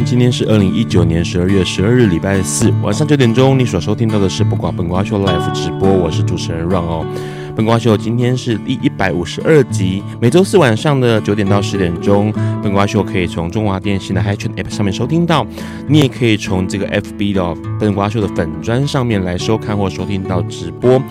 今天是二零一九年十二月十二日，礼拜四晚上九点钟，你所收听到的是不挂本瓜秀 Live 直播，我是主持人 Ron 哦。本瓜秀今天是第一百五十二集，每周四晚上的九点到十点钟，本瓜秀可以从中华电信的 Hi-Tune App 上面收听到，你也可以从这个 FB 的本瓜秀的粉砖上面来收看或收听到直播。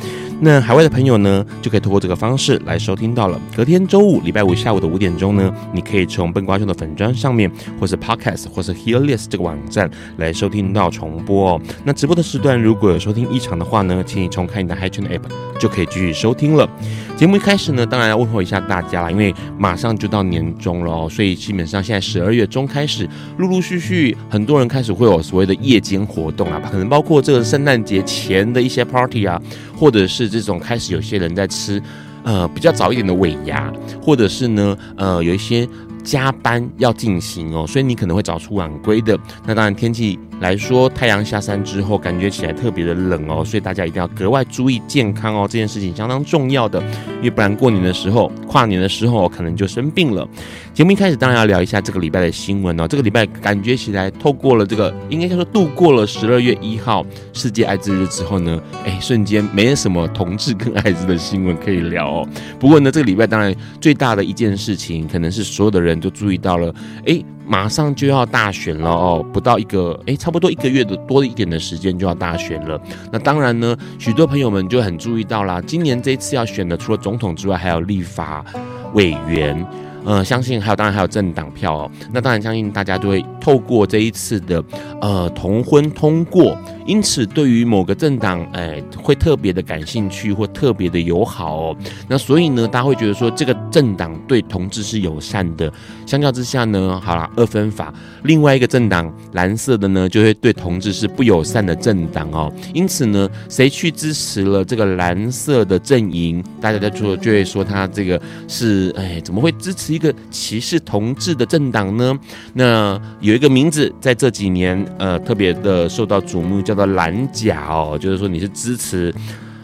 那海外的朋友呢，就可以通过这个方式来收听到了。隔天周五、礼拜五下午的五点钟呢，你可以从笨瓜秀的粉砖上面，或是 Podcast，或是 Hearlist 这个网站来收听到重播哦。那直播的时段如果有收听异常的话呢，请你重开你的 Hi-Tune App，就可以继续收听了。节目一开始呢，当然要问候一下大家啦，因为马上就到年终了哦，所以基本上现在十二月中开始，陆陆续续很多人开始会有所谓的夜间活动啊，可能包括这个圣诞节前的一些 Party 啊，或者是这种开始有些人在吃，呃，比较早一点的尾牙，或者是呢，呃，有一些加班要进行哦，所以你可能会早出晚归的。那当然天气来说，太阳下山之后，感觉起来特别的冷哦，所以大家一定要格外注意健康哦，这件事情相当重要的，因为不然过年的时候、跨年的时候可能就生病了。节目一开始当然要聊一下这个礼拜的新闻哦，这个礼拜感觉起来透过了这个，应该叫做度过了十二月一号世界艾滋日之后呢，哎，瞬间没什么同志跟艾滋的新闻可以聊哦。不过呢，这个礼拜当然最大的一件事情，可能是所有的人都注意到了，哎。马上就要大选了哦，不到一个诶，差不多一个月的多一点的时间就要大选了。那当然呢，许多朋友们就很注意到啦，今年这一次要选的除了总统之外，还有立法委员。呃，相信还有，当然还有政党票哦。那当然，相信大家都会透过这一次的呃同婚通过，因此对于某个政党，哎，会特别的感兴趣或特别的友好哦。那所以呢，大家会觉得说这个政党对同志是友善的。相较之下呢，好啦，二分法，另外一个政党蓝色的呢，就会对同志是不友善的政党哦。因此呢，谁去支持了这个蓝色的阵营，大家在说就会说他这个是哎，怎么会支持？一个歧视同志的政党呢？那有一个名字在这几年呃特别的受到瞩目，叫做蓝甲哦，就是说你是支持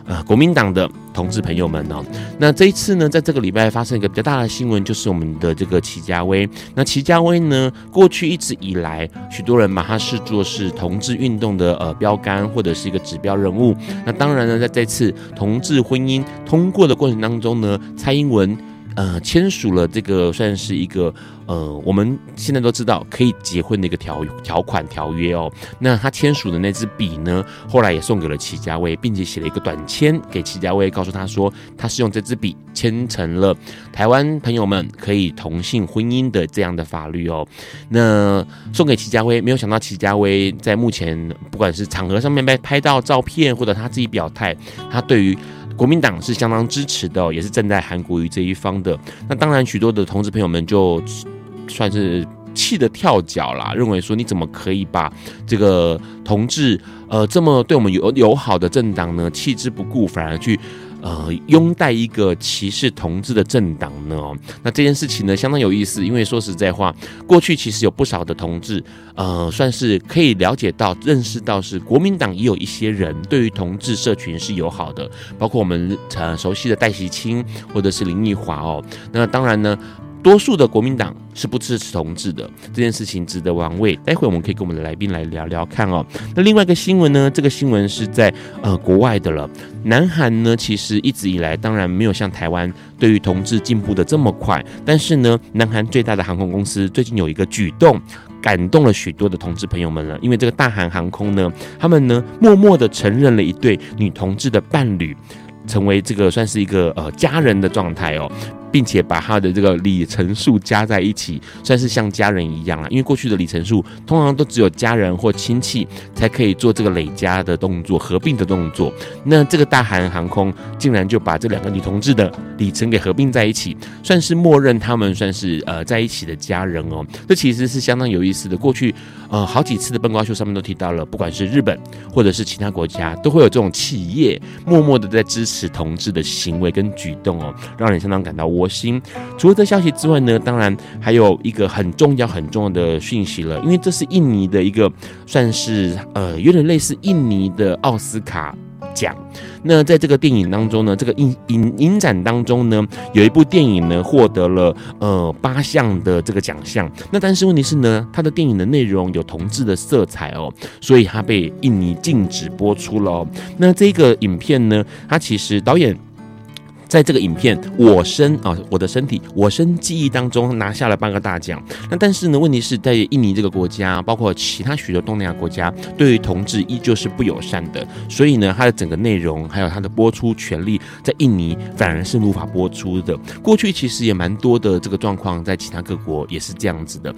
呃国民党的同志朋友们哦。那这一次呢，在这个礼拜发生一个比较大的新闻，就是我们的这个齐家威。那齐家威呢，过去一直以来，许多人把他视作是同志运动的呃标杆或者是一个指标人物。那当然呢，在这次同志婚姻通过的过程当中呢，蔡英文。呃，签署了这个算是一个呃，我们现在都知道可以结婚的一个条条款条约哦。那他签署的那支笔呢，后来也送给了齐家威，并且写了一个短签给齐家威，告诉他说他是用这支笔签成了台湾朋友们可以同性婚姻的这样的法律哦。那送给齐家威，没有想到齐家威在目前不管是场合上面被拍到照片，或者他自己表态，他对于。国民党是相当支持的，也是站在韩国瑜这一方的。那当然，许多的同志朋友们就算是气得跳脚啦，认为说你怎么可以把这个同志呃这么对我们友友好的政党呢弃之不顾，反而去。呃，拥戴一个歧视同志的政党呢？哦，那这件事情呢，相当有意思。因为说实在话，过去其实有不少的同志，呃，算是可以了解到、认识到，是国民党也有一些人对于同志社群是友好的，包括我们呃熟悉的戴锡清或者是林奕华哦。那当然呢。多数的国民党是不支持同志的，这件事情值得玩味。待会我们可以跟我们的来宾来聊聊看哦。那另外一个新闻呢？这个新闻是在呃国外的了。南韩呢，其实一直以来当然没有像台湾对于同志进步的这么快，但是呢，南韩最大的航空公司最近有一个举动，感动了许多的同志朋友们了。因为这个大韩航空呢，他们呢默默的承认了一对女同志的伴侣，成为这个算是一个呃家人的状态哦。并且把他的这个里程数加在一起，算是像家人一样啊。因为过去的里程数通常都只有家人或亲戚才可以做这个累加的动作、合并的动作。那这个大韩航空竟然就把这两个女同志的里程给合并在一起，算是默认他们算是呃在一起的家人哦。这其实是相当有意思的。过去呃好几次的笨瓜秀上面都提到了，不管是日本或者是其他国家，都会有这种企业默默的在支持同志的行为跟举动哦，让人相当感到。国星。除了这消息之外呢，当然还有一个很重要、很重要的讯息了，因为这是印尼的一个算是呃有点类似印尼的奥斯卡奖。那在这个电影当中呢，这个影影影展当中呢，有一部电影呢获得了呃八项的这个奖项。那但是问题是呢，它的电影的内容有同志的色彩哦，所以它被印尼禁止播出了哦。那这个影片呢，它其实导演。在这个影片《我身》啊，我的身体，《我身记忆》当中拿下了半个大奖。那但是呢，问题是在印尼这个国家，包括其他许多东南亚国家，对于同志依旧是不友善的。所以呢，它的整个内容还有它的播出权利，在印尼反而是无法播出的。过去其实也蛮多的这个状况，在其他各国也是这样子的。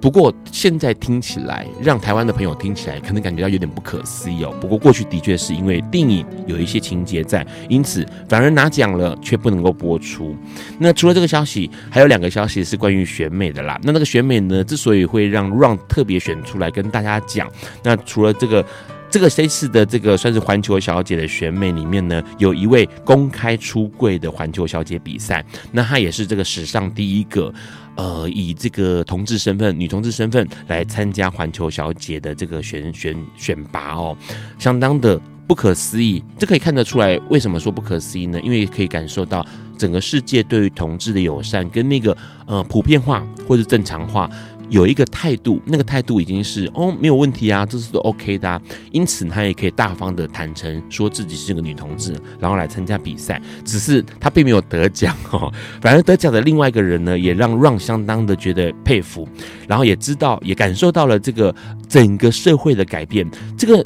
不过现在听起来，让台湾的朋友听起来可能感觉到有点不可思议哦。不过过去的确是因为电影有一些情节在，因此反而拿奖了却不能够播出。那除了这个消息，还有两个消息是关于选美的啦。那那个选美呢，之所以会让 Ron 特别选出来跟大家讲，那除了这个。这个这次的这个算是环球小姐的选美里面呢，有一位公开出柜的环球小姐比赛，那她也是这个史上第一个，呃，以这个同志身份、女同志身份来参加环球小姐的这个选选选拔哦，相当的不可思议。这可以看得出来，为什么说不可思议呢？因为可以感受到整个世界对于同志的友善跟那个呃普遍化或者正常化。有一个态度，那个态度已经是哦，没有问题啊，这是都 OK 的啊，因此他也可以大方的坦诚说自己是个女同志，然后来参加比赛。只是他并没有得奖哦，反而得奖的另外一个人呢，也让 Ron 相当的觉得佩服，然后也知道也感受到了这个整个社会的改变。这个。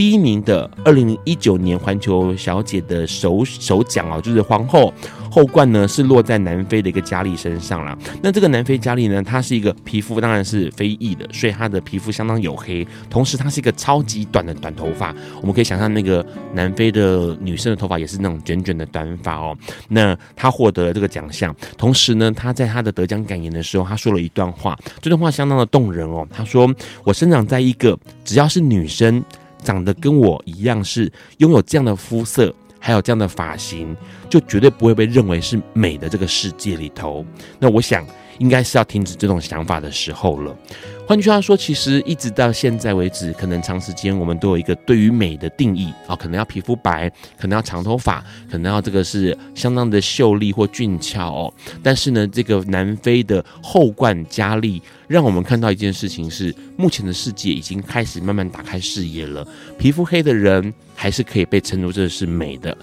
第一名的二零一九年环球小姐的首首奖哦，就是皇后后冠呢，是落在南非的一个佳丽身上了。那这个南非佳丽呢，她是一个皮肤当然是非裔的，所以她的皮肤相当黝黑，同时她是一个超级短的短头发。我们可以想象那个南非的女生的头发也是那种卷卷的短发哦。那她获得了这个奖项，同时呢，她在她的得奖感言的时候，她说了一段话，这段话相当的动人哦。她说：“我生长在一个只要是女生。”长得跟我一样是拥有这样的肤色，还有这样的发型，就绝对不会被认为是美的这个世界里头。那我想，应该是要停止这种想法的时候了。换句话说，其实一直到现在为止，可能长时间我们都有一个对于美的定义啊，可能要皮肤白，可能要长头发，可能要这个是相当的秀丽或俊俏哦。但是呢，这个南非的后冠佳丽，让我们看到一件事情是，目前的世界已经开始慢慢打开视野了。皮肤黑的人还是可以被称作这是美的。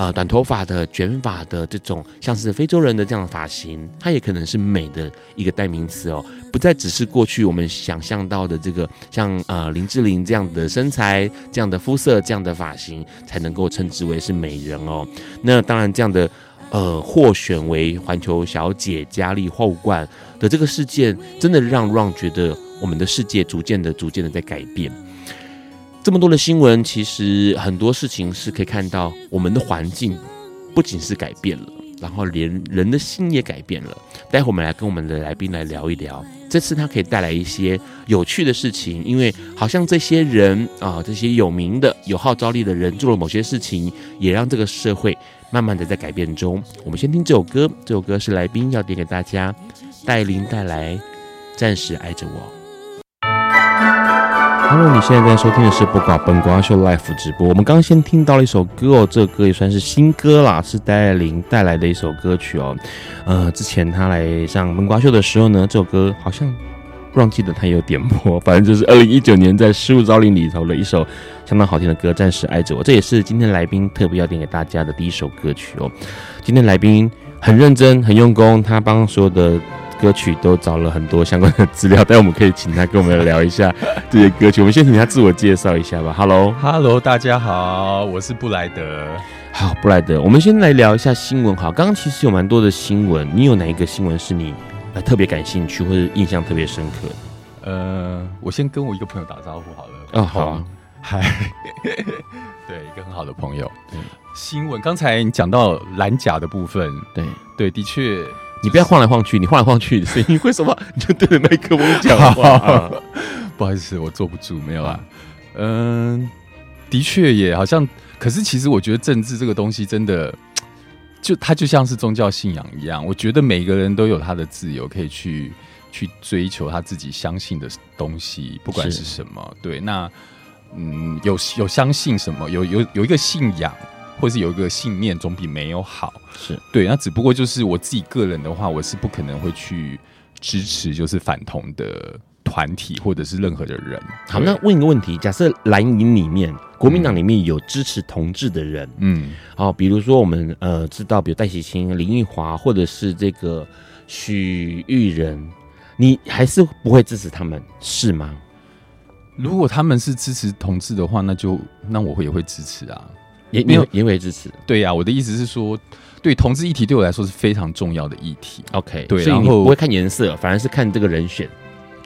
呃，短头发的、卷发的这种，像是非洲人的这样的发型，它也可能是美的一个代名词哦，不再只是过去我们想象到的这个像呃林志玲这样的身材、这样的肤色、这样的发型才能够称之为是美人哦。那当然，这样的呃获选为环球小姐佳丽后冠的这个事件，真的让 Ron 觉得我们的世界逐渐的、逐渐的在改变。这么多的新闻，其实很多事情是可以看到，我们的环境不仅是改变了，然后连人的心也改变了。待会我们来跟我们的来宾来聊一聊，这次他可以带来一些有趣的事情，因为好像这些人啊，这些有名的、有号召力的人做了某些事情，也让这个社会慢慢的在改变中。我们先听这首歌，这首歌是来宾要点给大家，戴琳带来《暂时爱着我》。Hello，你现在在收听的是不寡本瓜秀 Live 直播。我们刚刚先听到了一首歌哦，这个歌也算是新歌啦，是戴爱玲带来的一首歌曲哦。呃，之前她来上本瓜秀的时候呢，这首歌好像忘记了他有点播，反正就是二零一九年在《失物招领》里头的一首相当好听的歌，《暂时爱着我》。这也是今天来宾特别要点给大家的第一首歌曲哦。今天来宾很认真、很用功，他帮所有的。歌曲都找了很多相关的资料，但我们可以请他跟我们聊一下 这些歌曲。我们先请他自我介绍一下吧。Hello，Hello，大家好，我是布莱德。好，布莱德，我们先来聊一下新闻。好，刚刚其实有蛮多的新闻，你有哪一个新闻是你呃特别感兴趣或者印象特别深刻的？呃，我先跟我一个朋友打招呼好了。哦，好啊，嗨，对，一个很好的朋友。对，新闻刚才你讲到蓝甲的部分，对对，的确。你不要晃来晃去，你晃来晃去，声音会什么？你就对着麦克风讲话。啊、不好意思，我坐不住，没有啊。嗯，的确也好像，可是其实我觉得政治这个东西真的，就它就像是宗教信仰一样。我觉得每个人都有他的自由，可以去去追求他自己相信的东西，不管是什么。对，那嗯，有有相信什么，有有有一个信仰。或是有一个信念，总比没有好。是对，那只不过就是我自己个人的话，我是不可能会去支持就是反同的团体或者是任何的人。好，那问一个问题：假设蓝营里面，国民党里面有支持同志的人，嗯，好，比如说我们呃知道，比如戴喜清、林奕华，或者是这个许玉仁，你还是不会支持他们，是吗？如果他们是支持同志的话，那就那我会也会支持啊。也没有也会支持，对呀、啊，我的意思是说，对同志议题对我来说是非常重要的议题。OK，对，所以你不会看颜色，反而是看这个人选。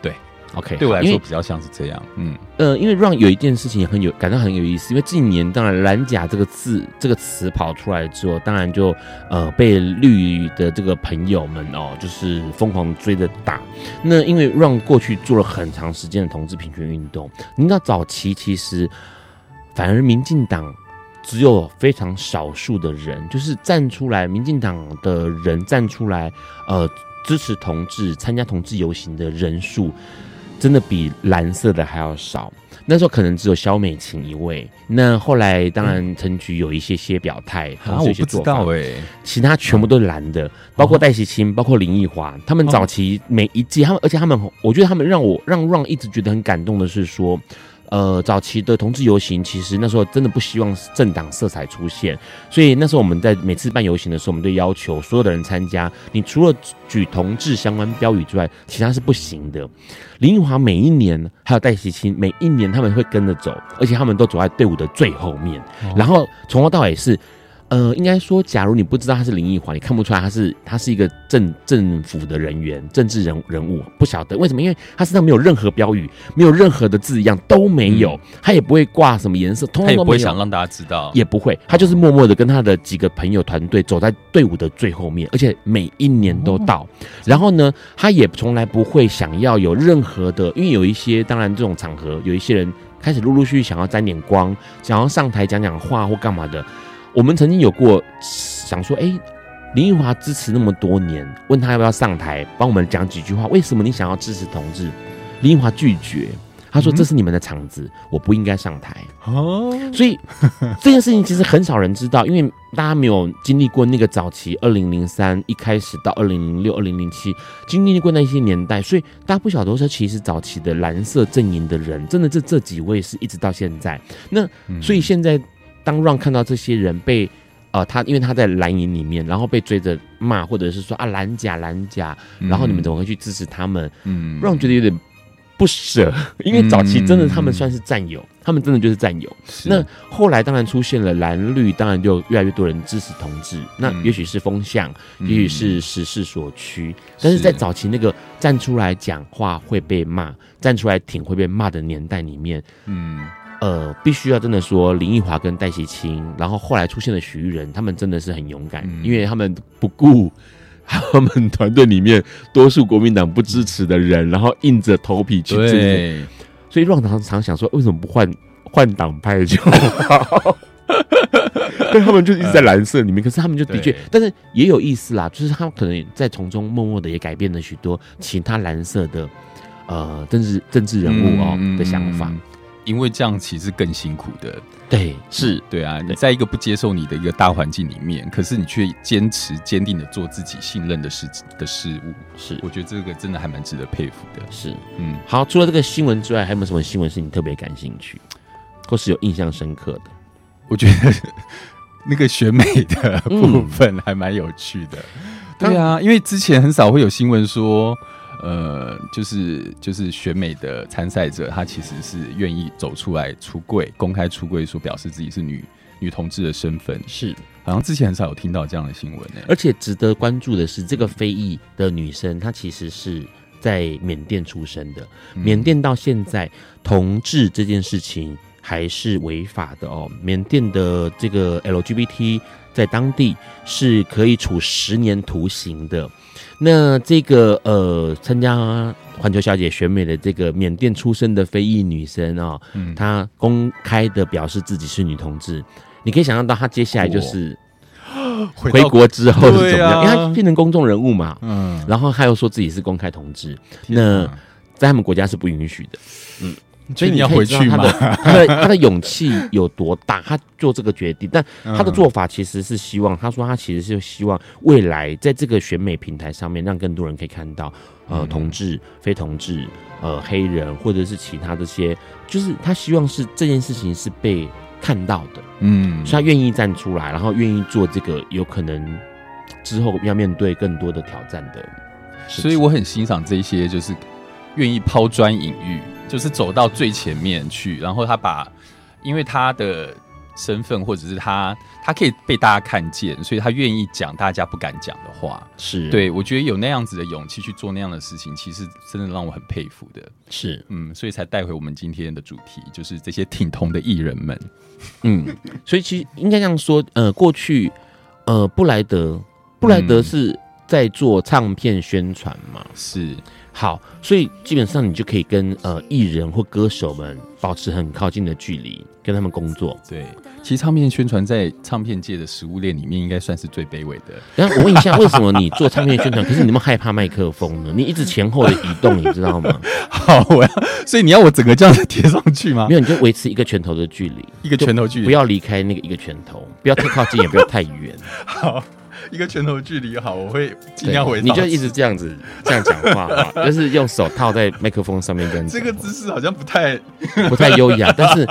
对，OK，对我来说比较像是这样。嗯，呃，因为让有一件事情很有感到很有意思，因为近年当然蓝甲这个字这个词跑出来之后，当然就呃被绿的这个朋友们哦，就是疯狂追着打。那因为让过去做了很长时间的同志平权运动，你知道早期其实反而民进党。只有非常少数的人，就是站出来，民进党的人站出来，呃，支持同志、参加同志游行的人数，真的比蓝色的还要少。那时候可能只有肖美琴一位。那后来当然陈菊有一些些表态，啊，我不知道哎，其他全部都是蓝的，包括戴喜清，包括林奕华，他们早期每一季，他们而且他们，我觉得他们让我让让一直觉得很感动的是说。呃，早期的同志游行，其实那时候真的不希望政党色彩出现，所以那时候我们在每次办游行的时候，我们都要求所有的人参加，你除了举同志相关标语之外，其他是不行的。林奕华每一年还有戴喜清，每一年他们会跟着走，而且他们都走在队伍的最后面，哦、然后从头到尾是。呃，应该说，假如你不知道他是林奕华，你看不出来他是他是一个政政府的人员、政治人人物，不晓得为什么？因为他身上没有任何标语，没有任何的字样都没有，嗯、他也不会挂什么颜色，通通都没有，他也不会想让大家知道，也不会，他就是默默的跟他的几个朋友团队走在队伍的最后面，而且每一年都到。哦、然后呢，他也从来不会想要有任何的，因为有一些当然这种场合，有一些人开始陆陆续续想要沾点光，想要上台讲讲话或干嘛的。我们曾经有过想说，哎、欸，林奕华支持那么多年，问他要不要上台帮我们讲几句话？为什么你想要支持同志？林奕华拒绝，他说这是你们的场子，我不应该上台。哦，所以 这件事情其实很少人知道，因为大家没有经历过那个早期二零零三一开始到二零零六、二零零七经历过那些年代，所以大家不晓得说，其实早期的蓝色阵营的人，真的这这几位是一直到现在。那所以现在。当让看到这些人被，呃，他因为他在蓝营里面，然后被追着骂，或者是说啊蓝甲蓝甲，然后你们怎么会去支持他们？嗯，让觉得有点不舍，因为早期真的他们算是战友，嗯、他们真的就是战友。那后来当然出现了蓝绿，当然就越来越多人支持同志。嗯、那也许是风向，嗯、也许是时势所趋，嗯、但是在早期那个站出来讲话会被骂，站出来挺会被骂的年代里面，嗯。呃，必须要真的说，林奕华跟戴锡清，然后后来出现的许玉仁，他们真的是很勇敢，嗯、因为他们不顾 他们团队里面多数国民党不支持的人，然后硬着头皮去支持。所以，让常常想说，为什么不换换党派就好？对，他们就一直在蓝色里面，可是他们就的确，但是也有意思啦，就是他们可能在从中默默的也改变了许多其他蓝色的呃政治政治人物哦、嗯、的想法。因为这样其实更辛苦的，对，是对啊。你在一个不接受你的一个大环境里面，可是你却坚持坚定的做自己信任的事的事物，是，我觉得这个真的还蛮值得佩服的。是，嗯，好，除了这个新闻之外，还有没有什么新闻是你特别感兴趣，或是有印象深刻的？我觉得那个选美的部分还蛮有趣的。对啊，因为之前很少会有新闻说，呃，就是就是选美的参赛者，他其实是愿意走出来出柜，公开出柜，说表示自己是女女同志的身份。是，好像之前很少有听到这样的新闻呢。而且值得关注的是，这个非裔的女生，她其实是在缅甸出生的。缅甸到现在，同志这件事情还是违法的哦。缅甸的这个 LGBT 在当地是可以处十年徒刑的。那这个呃，参加环球小姐选美的这个缅甸出生的非裔女生啊、哦，嗯、她公开的表示自己是女同志。你可以想象到，她接下来就是 回国之后是怎么样？啊、因为她变成公众人物嘛，嗯，然后她又说自己是公开同志，啊、那在他们国家是不允许的，嗯。所以你要回去吗？他的 他的他的勇气有多大？他做这个决定，但他的做法其实是希望，他说他其实是希望未来在这个选美平台上面，让更多人可以看到，呃，同志、非同志、呃，黑人或者是其他这些，就是他希望是这件事情是被看到的，嗯，所以他愿意站出来，然后愿意做这个有可能之后要面对更多的挑战的，所以我很欣赏这些，就是愿意抛砖引玉。就是走到最前面去，然后他把，因为他的身份或者是他，他可以被大家看见，所以他愿意讲大家不敢讲的话。是对，我觉得有那样子的勇气去做那样的事情，其实真的让我很佩服的。是，嗯，所以才带回我们今天的主题，就是这些挺同的艺人们。嗯，所以其实应该这样说，呃，过去，呃，布莱德，布莱德是在做唱片宣传嘛？嗯、是。好，所以基本上你就可以跟呃艺人或歌手们保持很靠近的距离，跟他们工作。对，其实唱片宣传在唱片界的食物链里面，应该算是最卑微的。然后我问一下，为什么你做唱片宣传，可是你那么害怕麦克风呢？你一直前后的移动，你知道吗？好，我要，所以你要我整个这样子贴上去吗？没有，你就维持一个拳头的距离，一个拳头距离，不要离开那个一个拳头，不要太靠近，也不要太远。好。一个拳头距离好，我会尽量回。你就一直这样子 这样讲话，就是用手套在麦克风上面跟。这个姿势好像不太不太优雅，但是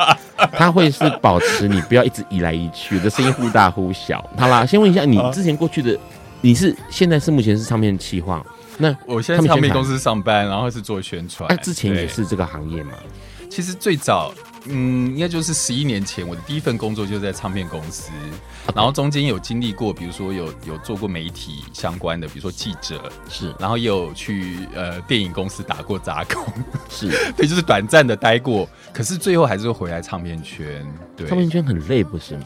它会是保持你不要一直移来移去的声音忽大忽小。好啦，先问一下你之前过去的，你是现在是目前是唱片企划？那我现在唱片公司上班，然后是做宣传。那之前也是这个行业吗？其实最早。嗯，应该就是十一年前，我的第一份工作就是在唱片公司然后中间有经历过，比如说有有做过媒体相关的，比如说记者是，然后也有去呃电影公司打过杂工，是 对，就是短暂的待过，可是最后还是会回来唱片圈。对，唱片圈很累，不是吗？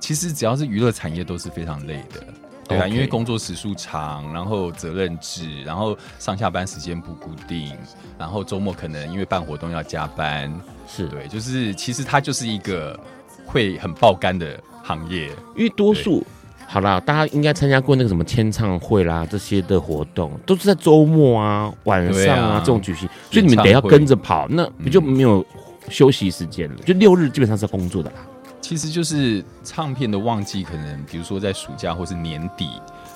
其实只要是娱乐产业都是非常累的。对啊.因为工作时数长，然后责任制，然后上下班时间不固定，然后周末可能因为办活动要加班，是对，就是其实它就是一个会很爆肝的行业。因为多数好啦，大家应该参加过那个什么签唱会啦这些的活动，都是在周末啊、晚上啊，啊这种举行，所以你们得要跟着跑，那不就没有休息时间了？嗯、就六日基本上是工作的啦。其实就是唱片的旺季，可能比如说在暑假或是年底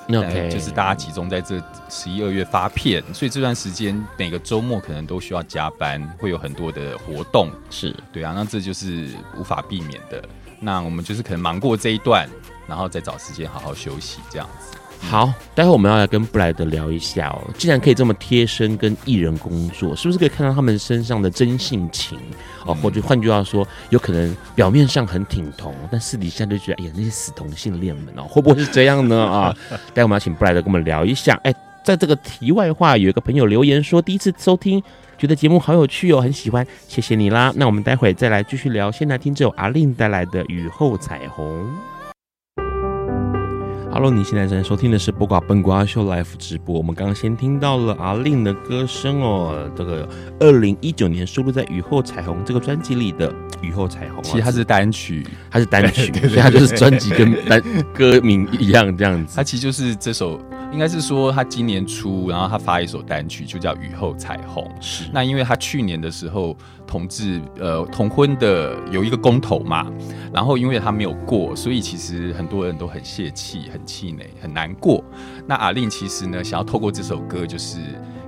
，OK，就是大家集中在这十一二月发片，所以这段时间每个周末可能都需要加班，会有很多的活动，是对啊，那这就是无法避免的。那我们就是可能忙过这一段，然后再找时间好好休息，这样子。好，待会我们要来跟布莱德聊一下哦。既然可以这么贴身跟艺人工作，是不是可以看到他们身上的真性情哦？或者换句话说，有可能表面上很挺同，但私底下就觉得哎呀，那些死同性恋们哦，会不会是这样呢？啊，待会我们要请布莱德跟我们聊一下。哎，在这个题外话，有一个朋友留言说，第一次收听，觉得节目好有趣哦，很喜欢，谢谢你啦。那我们待会再来继续聊，先来听这首阿令带来的《雨后彩虹》。Hello，你现在正在收听的是《播瓜笨瓜秀》Live 直播。我们刚刚先听到了阿令的歌声哦，这个二零一九年收录在《雨后彩虹》这个专辑里的《雨后彩虹》。其实它是单曲，它是单曲，所以它就是专辑跟单歌名一样这样子。它其实就是这首。应该是说，他今年初，然后他发一首单曲，就叫《雨后彩虹》。是，那因为他去年的时候，同志呃同婚的有一个公投嘛，然后因为他没有过，所以其实很多人都很泄气、很气馁、很难过。那阿令其实呢，想要透过这首歌，就是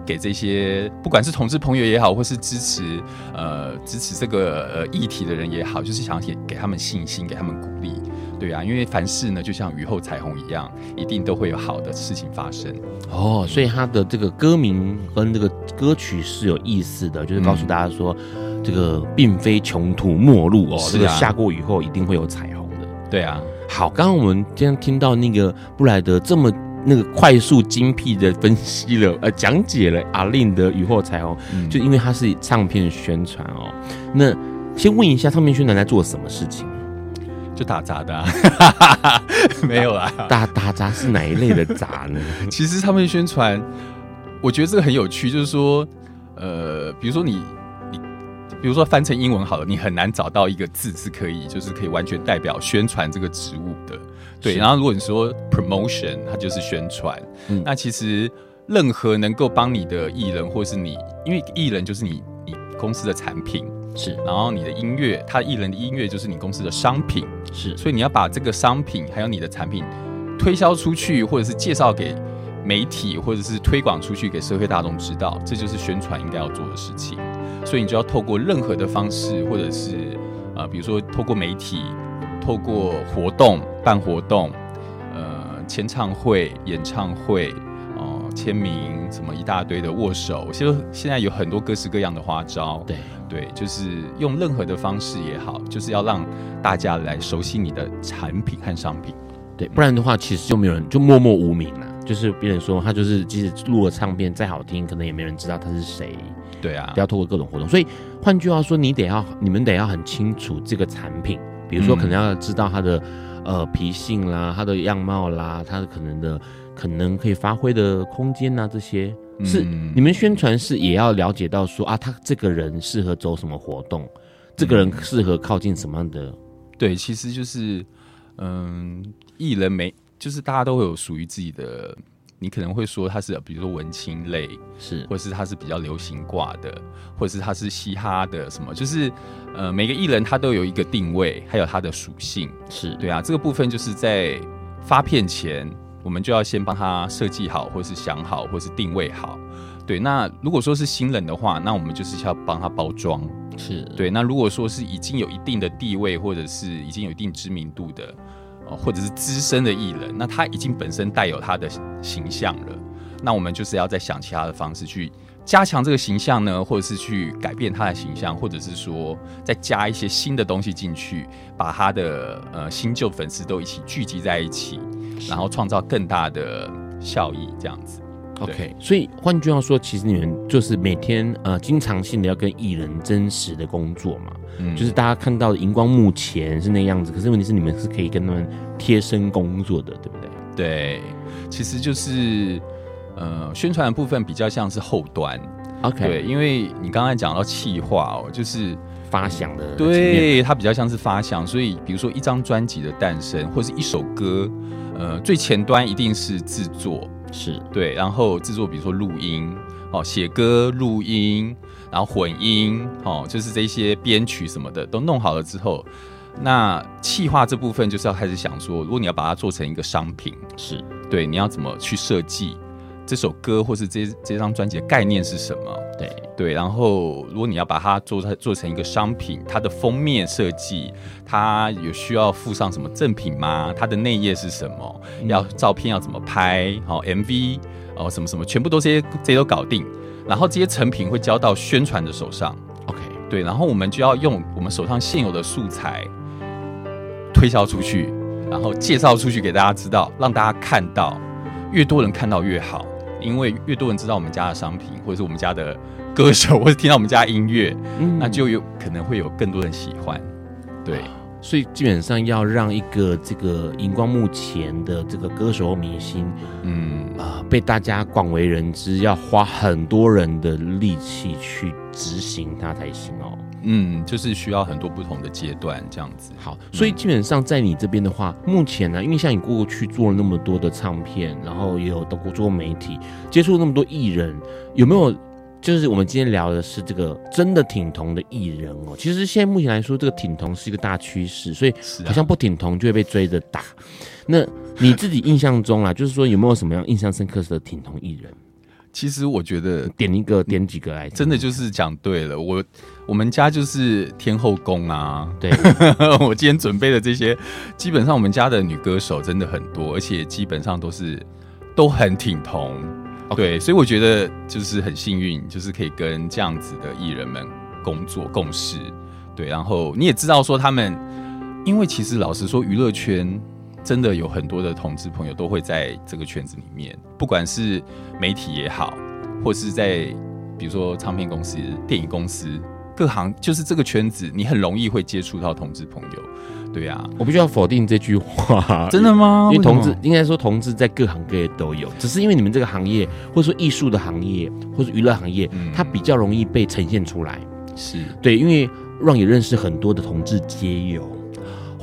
给这些不管是同志朋友也好，或是支持呃支持这个呃议题的人也好，就是想要给给他们信心，给他们鼓励。对啊，因为凡事呢，就像雨后彩虹一样，一定都会有好的事情发生。哦，所以他的这个歌名跟这个歌曲是有意思的，就是告诉大家说，嗯、这个并非穷途末路哦，啊、这个下过雨后一定会有彩虹的。对啊，好，刚刚我们今天听到那个布莱德这么那个快速精辟的分析了，呃，讲解了 A-Lin 的雨后彩虹，嗯、就因为它是唱片宣传哦。那先问一下，唱片宣传在做什么事情？就打杂的、啊，没有啦。打打杂是哪一类的杂呢？其实他们宣传，我觉得这个很有趣，就是说，呃，比如说你你，比如说翻成英文好了，你很难找到一个字是可以，就是可以完全代表宣传这个职务的。对，然后如果你说 promotion，它就是宣传。嗯，那其实任何能够帮你的艺人，或是你，因为艺人就是你你公司的产品。是，然后你的音乐，他艺人的音乐就是你公司的商品，是，所以你要把这个商品还有你的产品推销出去，或者是介绍给媒体，或者是推广出去给社会大众知道，这就是宣传应该要做的事情。所以你就要透过任何的方式，或者是呃，比如说透过媒体，透过活动办活动，呃，签唱会、演唱会。签名什么一大堆的握手，其实现在有很多各式各样的花招。对对，就是用任何的方式也好，就是要让大家来熟悉你的产品和商品。对，不然的话，其实就没有人就默默无名了。就是别人说他就是，即使录了唱片再好听，可能也没人知道他是谁。对啊，不要透过各种活动。所以换句话说，你得要你们得要很清楚这个产品，比如说可能要知道它的、嗯、呃脾性啦，它的样貌啦，它的可能的。可能可以发挥的空间呐、啊，这些是、嗯、你们宣传是也要了解到说啊，他这个人适合走什么活动，嗯、这个人适合靠近什么样的？对，其实就是嗯，艺人没，就是大家都会有属于自己的，你可能会说他是比如说文青类，是，或者是他是比较流行挂的，或者是他是嘻哈的什么，就是呃，每个艺人他都有一个定位，还有他的属性，是对啊，这个部分就是在发片前。我们就要先帮他设计好，或是想好，或是定位好。对，那如果说是新人的话，那我们就是要帮他包装。是对。那如果说是已经有一定的地位，或者是已经有一定知名度的，或者是资深的艺人，那他已经本身带有他的形象了。那我们就是要再想其他的方式去加强这个形象呢，或者是去改变他的形象，或者是说再加一些新的东西进去，把他的呃新旧粉丝都一起聚集在一起。然后创造更大的效益，这样子。OK，所以换句话说，其实你们就是每天呃，经常性的要跟艺人真实的工作嘛。嗯，就是大家看到的荧光幕前是那样子，可是问题是你们是可以跟他们贴身工作的，对不对？对，其实就是呃，宣传的部分比较像是后端。OK，对，因为你刚才讲到气化哦，就是。发想的，对，它比较像是发想，所以比如说一张专辑的诞生，或是一首歌，呃，最前端一定是制作，是对，然后制作，比如说录音，哦，写歌、录音，然后混音，哦，就是这些编曲什么的都弄好了之后，那企划这部分就是要开始想说，如果你要把它做成一个商品，是对，你要怎么去设计？这首歌或是这这张专辑的概念是什么？对对，然后如果你要把它做做成一个商品，它的封面设计，它有需要附上什么赠品吗？它的内页是什么？嗯、要照片要怎么拍？好、哦、MV 哦，什么什么，全部都这些这些都搞定，然后这些成品会交到宣传的手上。OK，对，然后我们就要用我们手上现有的素材推销出去，然后介绍出去给大家知道，让大家看到，越多人看到越好。因为越多人知道我们家的商品，或者是我们家的歌手，或者听到我们家音乐，嗯、那就有可能会有更多人喜欢。对，所以基本上要让一个这个荧光幕前的这个歌手明星，嗯啊、呃，被大家广为人知，要花很多人的力气去执行它才行哦。嗯，就是需要很多不同的阶段这样子。好，所以基本上在你这边的话，嗯、目前呢，因为像你过去做了那么多的唱片，然后也有到过做媒体，接触那么多艺人，有没有？就是我们今天聊的是这个真的挺同的艺人哦。其实现在目前来说，这个挺同是一个大趋势，所以好像不挺同就会被追着打。啊、那你自己印象中啊，就是说有没有什么样印象深刻的挺同艺人？其实我觉得点一个点几个来，真的就是讲对了。我我们家就是天后宫啊，对，我今天准备的这些，基本上我们家的女歌手真的很多，而且基本上都是都很挺同。对，所以我觉得就是很幸运，就是可以跟这样子的艺人们工作共事。对，然后你也知道说他们，因为其实老实说，娱乐圈真的有很多的同志朋友都会在这个圈子里面，不管是媒体也好，或是在比如说唱片公司、电影公司，各行就是这个圈子，你很容易会接触到同志朋友。对啊，我必须要否定这句话。真的吗？因为同志应该说同志在各行各业都有，只是因为你们这个行业，或者说艺术的行业，或者娱乐行业，嗯、它比较容易被呈现出来。是对，因为让也认识很多的同志街友，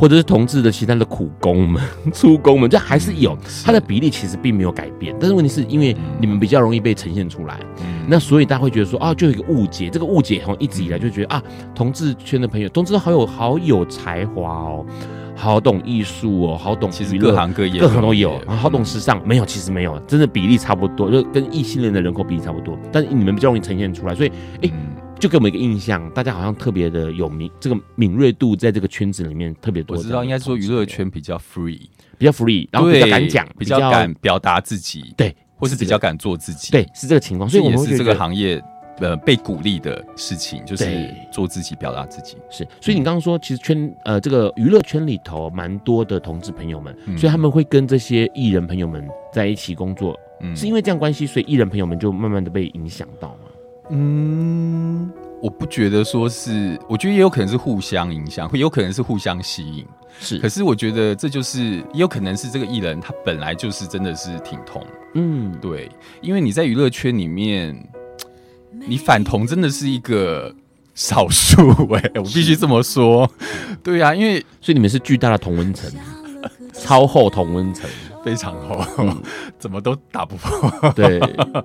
或者是同志的其他的苦工们、出工们，这还是有，它的比例其实并没有改变。但是问题是因为你们比较容易被呈现出来。嗯那所以大家会觉得说啊，就有一个误解，这个误解从一直以来就觉得啊，同志圈的朋友，同志都好有好有才华哦，好懂艺术哦，好懂，其实各行各业各行都有，然后好懂时尚，没有，其实没有，真的比例差不多，就跟异性恋的人口比例差不多，但是你们比较容易呈现出来，所以哎，就给我们一个印象，大家好像特别的有敏，这个敏锐度在这个圈子里面特别多。我知道应该说娱乐圈比较 free，比较 free，然后比较敢讲，比较敢表达自己，对。或是比较敢做自己，对，是这个情况，所以我们是这个行业呃被鼓励的事情，就是做自己，表达自己。是，所以你刚刚说，其实圈呃这个娱乐圈里头蛮多的同志朋友们，所以他们会跟这些艺人朋友们在一起工作，嗯，是因为这样关系，所以艺人朋友们就慢慢的被影响到吗？嗯，我不觉得说是，我觉得也有可能是互相影响，会有可能是互相吸引。是，可是我觉得这就是也有可能是这个艺人他本来就是真的是挺同，嗯，对，因为你在娱乐圈里面，你反同真的是一个少数哎，我必须这么说，对呀、啊，因为所以你们是巨大的同温层，超厚同温层，非常厚，嗯、怎么都打不破，对，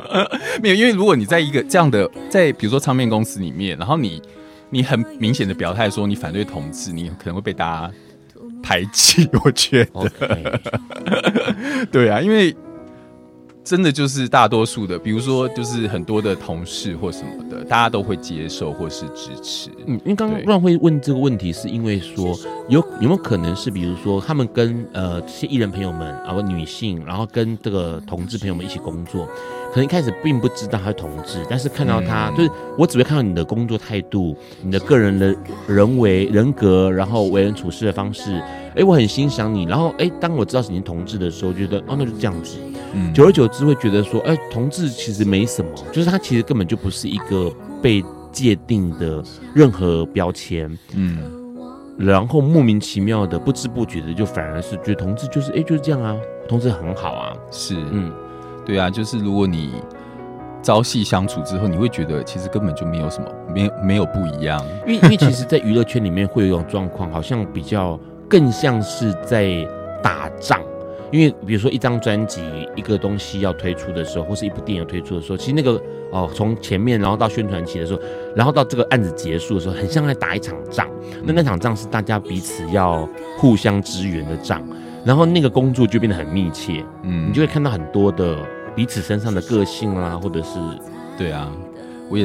没有，因为如果你在一个这样的在比如说唱片公司里面，然后你你很明显的表态说你反对同志，你可能会被大家。排挤，我觉得. 对啊，因为真的就是大多数的，比如说就是很多的同事或什么的，大家都会接受或是支持。嗯，因为刚刚乱会问这个问题，是因为说有有没有可能是，比如说他们跟呃这些艺人朋友们，然后女性，然后跟这个同志朋友们一起工作。可能一开始并不知道他是同志，但是看到他，嗯、就是我只会看到你的工作态度、你的个人的人为人格，然后为人处事的方式，哎、欸，我很欣赏你。然后，哎、欸，当我知道是你同志的时候，觉得哦，那就这样子。嗯，久而久之会觉得说，哎、欸，同志其实没什么，就是他其实根本就不是一个被界定的任何标签。嗯，然后莫名其妙的、不知不觉的，就反而是觉得同志就是，哎、欸，就是这样啊，同志很好啊。是，嗯。对啊，就是如果你朝夕相处之后，你会觉得其实根本就没有什么，没没有不一样。因为因为其实，在娱乐圈里面会有一种状况，好像比较更像是在打仗。因为比如说一张专辑、一个东西要推出的时候，或是一部电影推出的时候，其实那个哦，从前面然后到宣传期的时候，然后到这个案子结束的时候，很像在打一场仗。那那场仗是大家彼此要互相支援的仗，然后那个工作就变得很密切。嗯，你就会看到很多的。彼此身上的个性啊，或者是，对啊，我也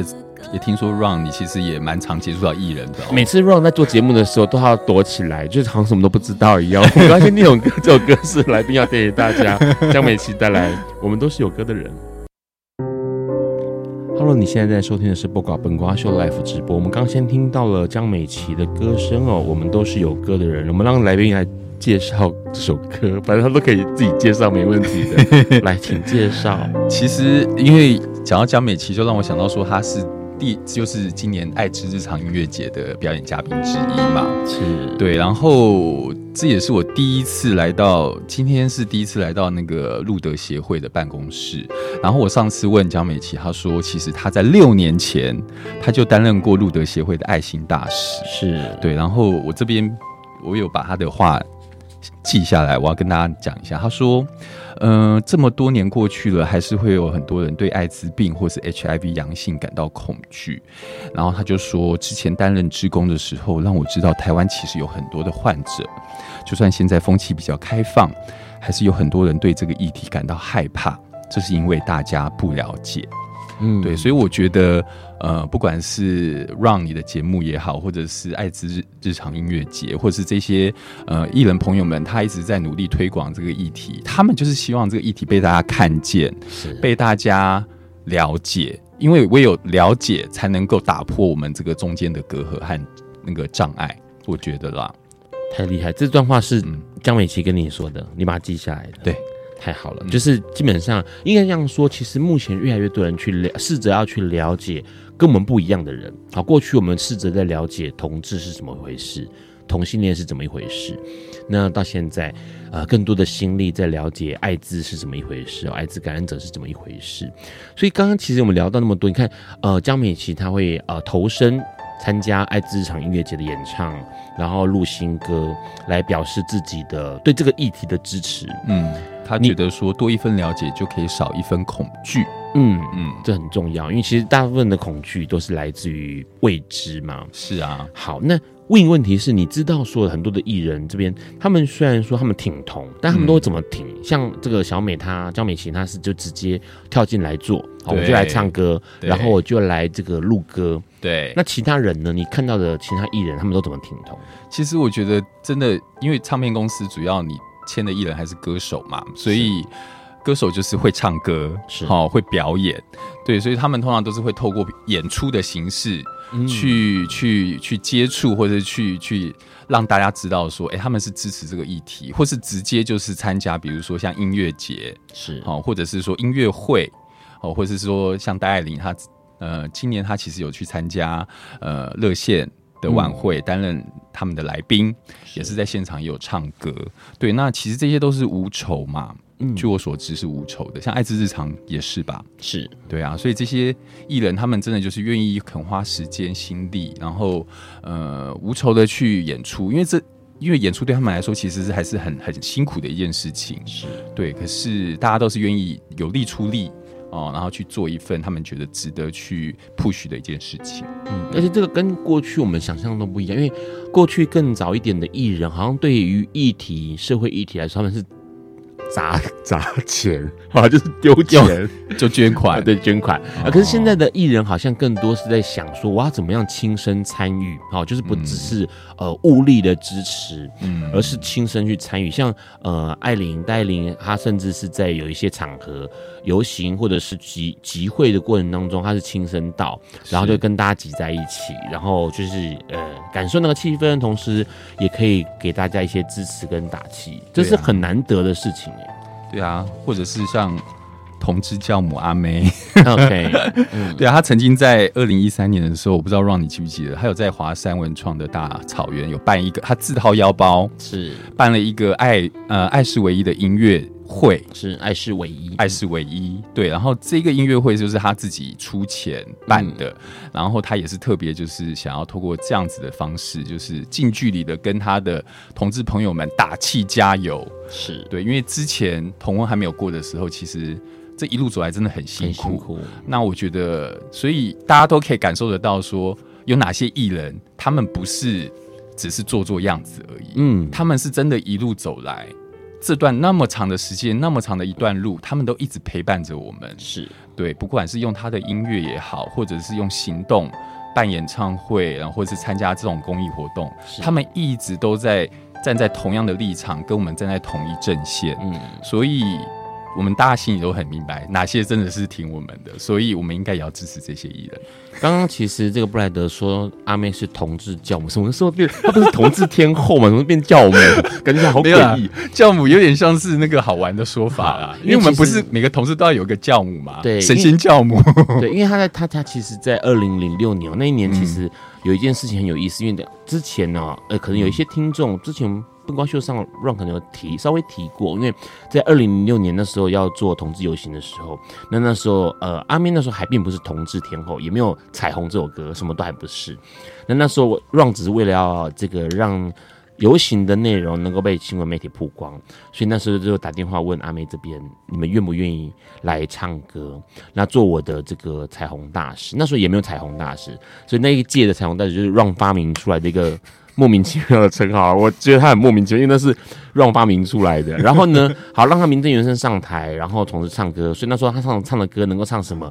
也听说 Ron 你其实也蛮常接触到艺人的，每次 Ron 在做节目的时候都要躲起来，就是好像什么都不知道一样。我发现那种歌，这首歌是来宾要带给大家，江美琪带来，我们都是有歌的人。Hello，你现在在收听的是播瓜本瓜秀 Live 直播，我们刚先听到了江美琪的歌声哦，我们都是有歌的人，我们让来宾来。介绍这首歌，反正他都可以自己介绍，没问题的。来，请介绍。其实，因为讲到江美琪，就让我想到说，她是第就是今年爱知日常音乐节的表演嘉宾之一嘛。是，对。然后这也是我第一次来到，今天是第一次来到那个路德协会的办公室。然后我上次问江美琪，她说，其实她在六年前她就担任过路德协会的爱心大使。是对。然后我这边我有把他的话。记下来，我要跟大家讲一下。他说：“嗯、呃，这么多年过去了，还是会有很多人对艾滋病或是 HIV 阳性感到恐惧。然后他就说，之前担任职工的时候，让我知道台湾其实有很多的患者。就算现在风气比较开放，还是有很多人对这个议题感到害怕。这是因为大家不了解。嗯，对，所以我觉得，呃，不管是让你的节目也好，或者是爱滋日日常音乐节，或者是这些呃艺人朋友们，他一直在努力推广这个议题，他们就是希望这个议题被大家看见，是被大家了解，因为唯有了解，才能够打破我们这个中间的隔阂和那个障碍。我觉得啦，太厉害！这段话是嗯江美琪跟你说的，你把它记下来的。对。太好了，就是基本上应该这样说。其实目前越来越多人去了，试着要去了解跟我们不一样的人。好，过去我们试着在了解同志是怎么回事，同性恋是怎么一回事。那到现在，呃，更多的心力在了解艾滋是怎么一回事，艾滋感染者是怎么一回事。所以刚刚其实我们聊到那么多，你看，呃，江美琪她会呃投身参加艾滋日常音乐节的演唱，然后录新歌来表示自己的对这个议题的支持。嗯。他觉得说多一分了解就可以少一分恐惧，嗯嗯，嗯，这很重要，因为其实大部分的恐惧都是来自于未知嘛。是啊，好，那问一个问题是，你知道说很多的艺人这边，他们虽然说他们挺同，但他们都会怎么挺？嗯、像这个小美她江美琴，她是就直接跳进来做，好，我就来唱歌，然后我就来这个录歌。对，那其他人呢？你看到的其他艺人，他们都怎么挺同？其实我觉得真的，因为唱片公司主要你。签的艺人还是歌手嘛，所以歌手就是会唱歌，是。好、哦、会表演，对，所以他们通常都是会透过演出的形式去、嗯、去去接触，或者去去让大家知道说，哎、欸，他们是支持这个议题，或是直接就是参加，比如说像音乐节是。好、哦，或者是说音乐会哦，或者是说像戴爱玲她呃，今年她其实有去参加呃热线的晚会，担、嗯、任他们的来宾，也是在现场也有唱歌。对，那其实这些都是无酬嘛。嗯，据我所知是无酬的，像爱之日常也是吧？是对啊，所以这些艺人他们真的就是愿意肯花时间心力，然后呃无酬的去演出，因为这因为演出对他们来说其实是还是很很辛苦的一件事情。是对，可是大家都是愿意有力出力。哦，然后去做一份他们觉得值得去 push 的一件事情。嗯，而且这个跟过去我们想象都不一样，因为过去更早一点的艺人，好像对于议题、社会议题来说，他们是。砸砸钱啊，就是丢 钱就捐款，对，捐款啊。可是现在的艺人好像更多是在想说，我要怎么样亲身参与？好，就是不只是呃物力的支持，嗯，而是亲身去参与。像呃艾琳、戴爱玲，她甚至是在有一些场合游行或者是集集会的过程当中，他是亲身到，然后就跟大家挤在一起，然后就是呃感受那个气氛，同时也可以给大家一些支持跟打气，这是很难得的事情。对啊，或者是像同志教母阿妹，OK，对啊，他曾经在二零一三年的时候，我不知道让你记不记得，他有在华山文创的大草原有办一个，他自掏腰包是。办了一个爱呃爱是唯一的音乐会，是爱是唯一，爱是唯一，对，然后这个音乐会就是他自己出钱办的，嗯、然后他也是特别就是想要透过这样子的方式，就是近距离的跟他的同志朋友们打气加油。是。对，因为之前同婚还没有过的时候，其实这一路走来真的很辛苦。辛苦。那我觉得，所以大家都可以感受得到，说有哪些艺人，他们不是只是做做样子而已，嗯，他们是真的一路走来，这段那么长的时间，那么长的一段路，他们都一直陪伴着我们。是对，不管是用他的音乐也好，或者是用行动办演唱会，然后或者是参加这种公益活动，他们一直都在。站在同样的立场，跟我们站在同一阵线，嗯，所以我们大家心里都很明白，哪些真的是挺我们的，所以我们应该也要支持这些艺人。刚刚其实这个布莱德说阿妹是同志教母，什么时候变？她不是同志天后吗？怎么变教母？感觉好诡异。教母有点像是那个好玩的说法啦，因为我们不是每个同志都要有一个教母嘛？对，神仙教母。对，因为他在他他其实，在二零零六年那一年，其实。有一件事情很有意思，因为之前呢，呃，可能有一些听众之前灯光秀上 Ron 可能有提稍微提过，因为在二零零六年那时候要做同志游行的时候，那那时候呃阿妹那时候还并不是同志天后，也没有彩虹这首歌，什么都还不是。那那时候 Ron 只是为了要这个让。游行的内容能够被新闻媒体曝光，所以那时候就打电话问阿妹这边，你们愿不愿意来唱歌？那做我的这个彩虹大使。那时候也没有彩虹大使，所以那一届的彩虹大使就是 Run 发明出来的一个莫名其妙的称号，我觉得他很莫名其妙，因为那是让发明出来的。然后呢，好让他名正言顺上台，然后同时唱歌。所以那时候他唱唱的歌能够唱什么，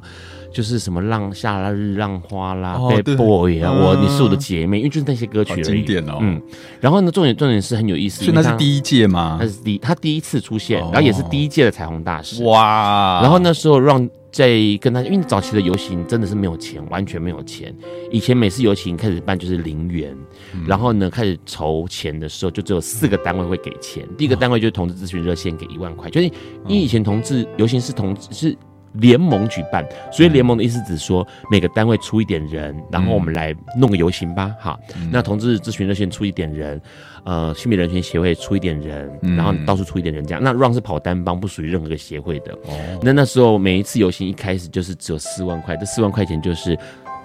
就是什么浪夏日浪花啦，Bad Boy 啊，我你是我的姐妹，因为就是那些歌曲而已。经典哦。嗯。然后呢，重点重点是很有意思，所以那是第一届吗？那是第他第一次出现，然后也是第一届的彩虹大使。哇。然后那时候让。在跟他，因为早期的游行真的是没有钱，完全没有钱。以前每次游行开始办就是零元，嗯、然后呢开始筹钱的时候，就只有四个单位会给钱。第一个单位就是同志咨询热线给一万块，就是因为以前同志游行是同志是联盟举办，所以联盟的意思只是说每个单位出一点人，然后我们来弄个游行吧。哈，那同志咨询热线出一点人。呃，性别人权协会出一点人，然后到处出一点人，这样。那 Run 是跑单帮，不属于任何个协会的。哦，那那时候每一次游行一开始就是只有四万块，这四万块钱就是。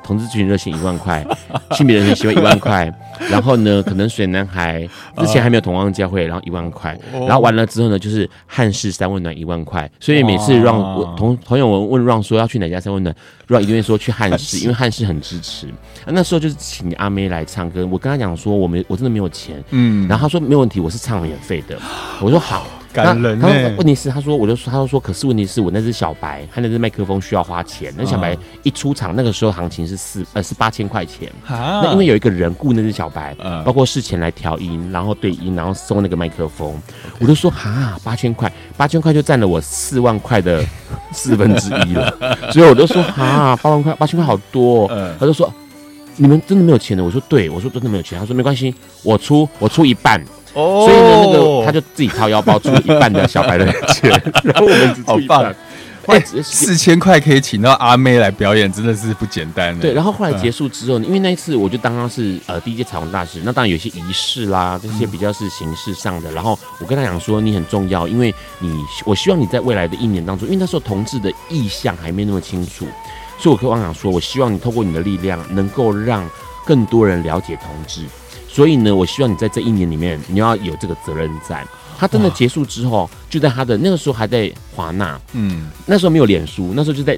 同志咨询热线一万块，性别人权协会一万块，然后呢，可能水男孩之前还没有同汪教会，然后一万块，然后完了之后呢，就是汉室三温暖一万块，所以每次让我同朋友们问让说要去哪家三温暖，让一定会说去汉室，因为汉室很支持。那时候就是请阿妹来唱歌，我跟他讲说我没我真的没有钱，嗯，然后他说没有问题，我是唱免费的，我说好。感人。他说问题是，他说我就说，他就说，可是问题是我那只小白，他那只麦克风需要花钱。那小白一出场，那个时候行情是四呃是八千块钱。那因为有一个人雇那只小白，包括事前来调音，然后对音，然后送那个麦克风。我就说哈，八千块，八千块就占了我四万块的四分之一了。所以我就说哈，八万块，八千块好多。他就说你们真的没有钱的？我说对，我说真的没有钱。他说没关系，我出我出一半。哦，所以呢，那个他就自己掏腰包出一半的小白的钱，然后我们只出一半。哎，四千块可以请到阿妹来表演，真的是不简单。对，然后后来结束之后，因为那一次我就当他是呃第一届彩虹大使，那当然有些仪式啦，这些比较是形式上的。然后我跟他讲说，你很重要，因为你我希望你在未来的一年当中，因为那时候同志的意向还没那么清楚，所以我跟王想说，我希望你透过你的力量，能够让更多人了解同志。所以呢，我希望你在这一年里面，你要有这个责任在。他真的结束之后，就在他的那个时候还在华纳，嗯，那时候没有脸书，那时候就在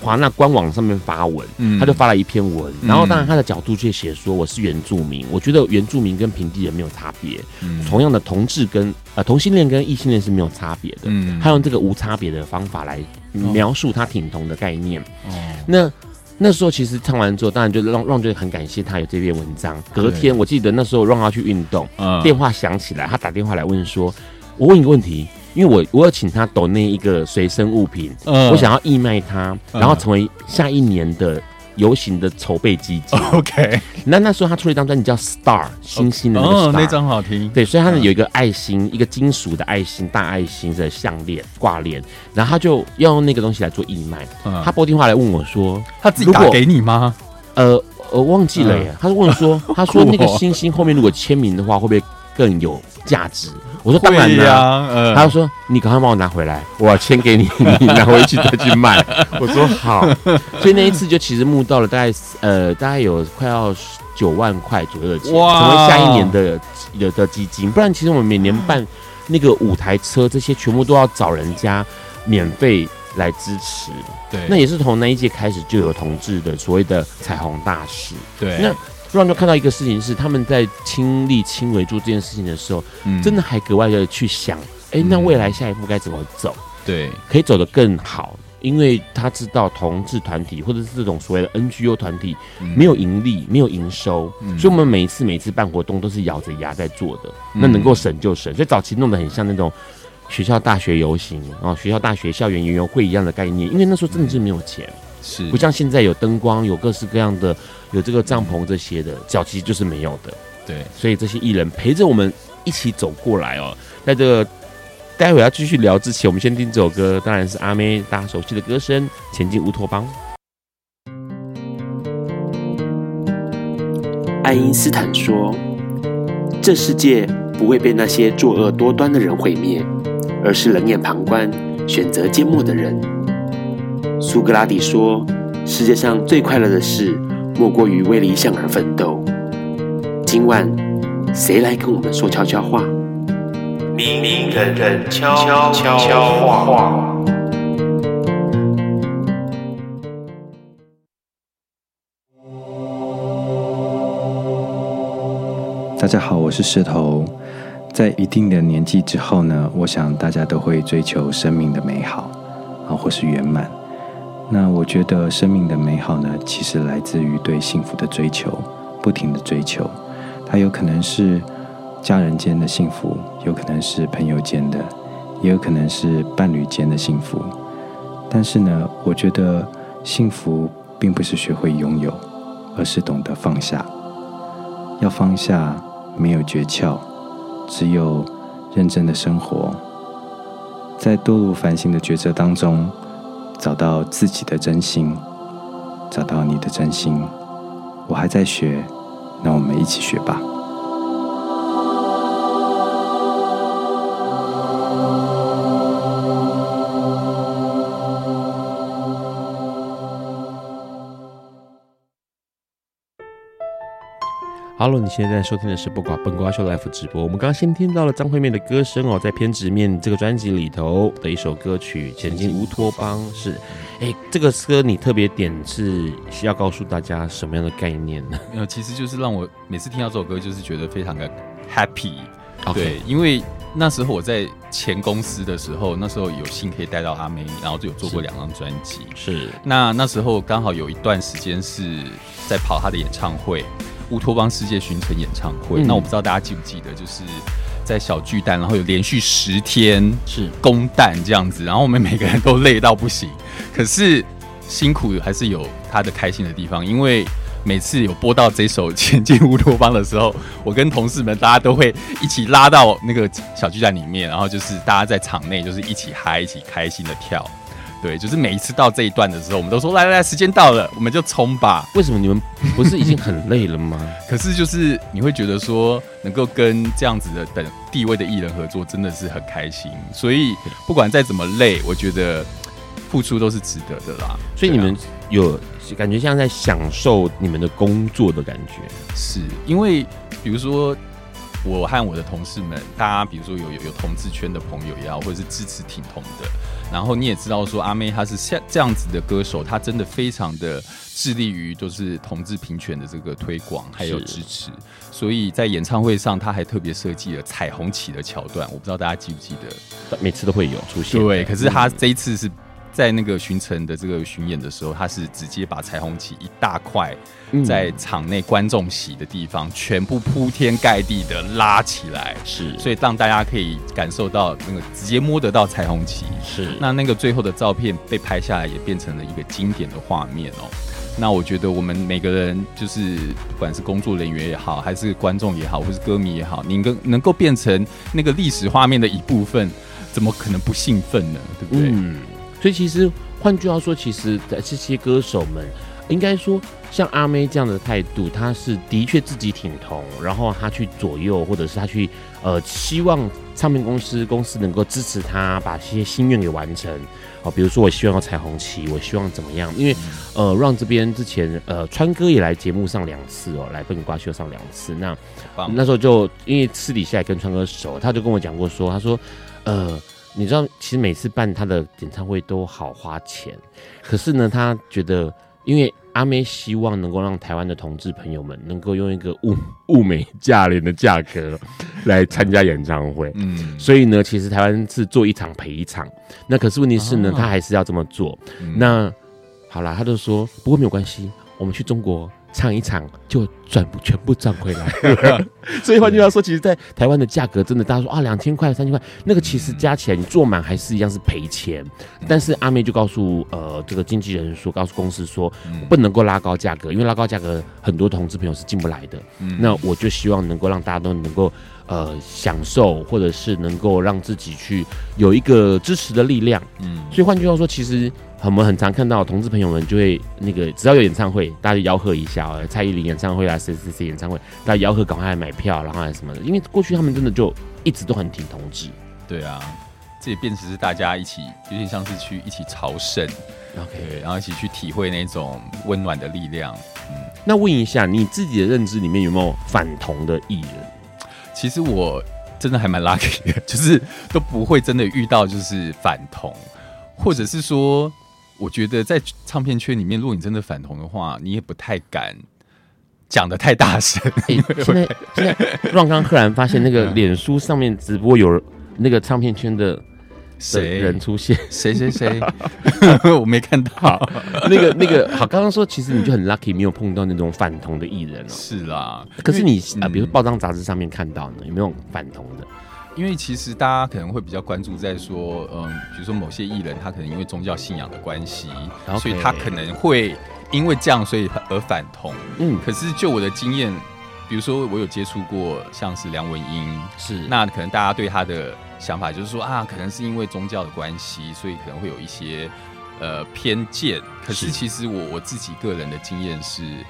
华纳官网上面发文，嗯，他就发了一篇文，嗯、然后当然他的角度却写说我是原住民，我觉得原住民跟平地人没有差别，嗯，同样的同志跟呃同性恋跟异性恋是没有差别的，嗯，他用这个无差别的方法来描述他挺同的概念，哦，那。那时候其实唱完之后，当然就让让就很感谢他有这篇文章。隔天我记得那时候让他去运动，嗯，电话响起来，他打电话来问说：“我问一个问题，因为我我要请他抖那一个随身物品，嗯，我想要义卖他，然后成为下一年的。”游行的筹备基金，OK。那那时候他出了一张专辑叫《Star》，星星的那个 Star，哦，那张好听。对，所以他有一个爱心，一个金属的爱心，大爱心的项链挂链，然后他就要用那个东西来做义卖。他拨电话来问我说：“他自己打给你吗？”呃，呃忘记了耶。他就问说：“ 他说那个星星后面如果签名的话，会不会更有价值？”我说当然了，嗯，他就说你赶快帮我拿回来，我要签给你，你拿回去再去卖。我说好，所以那一次就其实募到了大概呃大概有快要九万块左右的钱，成为下一年的的的基金。不然其实我们每年办那个舞台车这些全部都要找人家免费来支持。对，那也是从那一届开始就有同志的所谓的彩虹大使。对，那。突然就看到一个事情是，他们在亲力亲为做这件事情的时候，嗯、真的还格外的去想，哎、欸，那未来下一步该怎么走？对，可以走得更好，因为他知道同志团体或者是这种所谓的 NGO 团体没有盈利，没有营收，嗯、所以我们每一次每一次办活动都是咬着牙在做的，嗯、那能够省就省。所以早期弄得很像那种学校大学游行啊，学校大学校园园游会一样的概念，因为那时候真的是没有钱。是不像现在有灯光，有各式各样的，有这个帐篷这些的，早期就是没有的。对，所以这些艺人陪着我们一起走过来哦。在这个待会要继续聊之前，我们先听这首歌，当然是阿妹大家熟悉的歌声《前进乌托邦》。爱因斯坦说：“这世界不会被那些作恶多端的人毁灭，而是冷眼旁观、选择缄默的人。”苏格拉底说：“世界上最快乐的事，莫过于为理想而奋斗。”今晚，谁来跟我们说悄悄话？明明人人悄悄悄话。大家好，我是石头。在一定的年纪之后呢，我想大家都会追求生命的美好啊，或是圆满。那我觉得生命的美好呢，其实来自于对幸福的追求，不停的追求。它有可能是家人间的幸福，有可能是朋友间的，也有可能是伴侣间的幸福。但是呢，我觉得幸福并不是学会拥有，而是懂得放下。要放下，没有诀窍。只有认真的生活，在多路繁星的抉择当中，找到自己的真心，找到你的真心。我还在学，那我们一起学吧。Hello，你现在收听的是《不瓜本瓜秀》Life 直播。我们刚刚先听到了张惠妹的歌声哦，在偏执面这个专辑里头的一首歌曲《前进乌托邦》是。哎，这个歌你特别点是需要告诉大家什么样的概念呢？没 有，其实就是让我每次听到这首歌，就是觉得非常的 happy。对，因为那时候我在前公司的时候，那时候有幸可以带到阿妹，然后就有做过两张专辑。是，那那时候刚好有一段时间是在跑她的演唱会。乌托邦世界巡程演唱会，嗯、那我不知道大家记不记得，就是在小巨蛋，然后有连续十天是。公蛋这样子，然后我们每个人都累到不行，可是辛苦还是有他的开心的地方，因为每次有播到这首《前进乌托邦》的时候，我跟同事们大家都会一起拉到那个小巨蛋里面，然后就是大家在场内就是一起嗨，一起开心的跳。对，就是每一次到这一段的时候，我们都说来来来，时间到了，我们就冲吧。为什么你们不是已经很累了吗？可是就是你会觉得说，能够跟这样子的等地位的艺人合作，真的是很开心。所以不管再怎么累，我觉得付出都是值得的啦。所以你们有感觉像在享受你们的工作的感觉？是因为比如说。我和我的同事们，大家比如说有有有同志圈的朋友也好，或者是支持挺同的，然后你也知道说阿妹她是像这样子的歌手，她真的非常的致力于就是同志平权的这个推广还有支持，所以在演唱会上她还特别设计了彩虹旗的桥段，我不知道大家记不记得，每次都会有出现。对，可是她这一次是。在那个巡城的这个巡演的时候，他是直接把彩虹旗一大块在场内观众席的地方全部铺天盖地的拉起来，是，所以让大家可以感受到那个直接摸得到彩虹旗。是，那那个最后的照片被拍下来，也变成了一个经典的画面哦。那我觉得我们每个人，就是不管是工作人员也好，还是观众也好，或是歌迷也好，你能能够变成那个历史画面的一部分，怎么可能不兴奋呢？对不对？嗯所以其实换句话说，其实在这些歌手们，应该说像阿妹这样的态度，她是的确自己挺同，然后她去左右，或者是她去呃希望唱片公司公司能够支持她，把这些心愿给完成。哦，比如说我希望要彩虹旗，我希望怎么样？因为呃让这边之前呃川哥也来节目上两次哦，来笨瓜秀上两次。那那时候就因为私底下也跟川哥熟，他就跟我讲过说，他说呃。你知道，其实每次办他的演唱会都好花钱，可是呢，他觉得，因为阿妹希望能够让台湾的同志朋友们能够用一个物物美价廉的价格来参加演唱会，嗯，所以呢，其实台湾是做一场赔一场，那可是问题是呢，他还是要这么做。那好啦，他就说，不过没有关系，我们去中国。唱一场就赚不全部赚回来，所以换句话说，其实，在台湾的价格真的，大家说啊，两千块、三千块，那个其实加起来你坐满还是一样是赔钱。但是阿妹就告诉呃这个经纪人说，告诉公司说，不能够拉高价格，因为拉高价格很多同志朋友是进不来的。那我就希望能够让大家都能够呃享受，或者是能够让自己去有一个支持的力量。嗯，所以换句话说，其实。我们很常看到同志朋友们就会那个，只要有演唱会，大家就吆喝一下哦，蔡依林演唱会啊，谁谁谁演唱会，大家吆喝赶快来买票，然后还什么的。因为过去他们真的就一直都很挺同志。对啊，这也变成是大家一起，有点像是去一起朝圣，OK，然后一起去体会那种温暖的力量。嗯，那问一下你自己的认知里面有没有反同的艺人？其实我真的还蛮 lucky 的，就是都不会真的遇到就是反同，或者是说。我觉得在唱片圈里面，如果你真的反同的话，你也不太敢讲的太大声。现在现在让刚赫然发现那个脸书上面直播有那个唱片圈的。谁人出现？谁谁谁？我没看到。那个那个好，刚刚说其实你就很 lucky，没有碰到那种反同的艺人哦。是啦，可是你啊，比如说报章杂志上面看到呢，有没有反同的？因为其实大家可能会比较关注在说，嗯，比如说某些艺人他可能因为宗教信仰的关系，Okay. 所以他可能会因为这样所以而反同。嗯，可是就我的经验，比如说我有接触过像是梁文音，是那可能大家对他的。想法就是说啊，可能是因为宗教的关系，所以可能会有一些呃偏见。可是其实我我自己个人的经验是，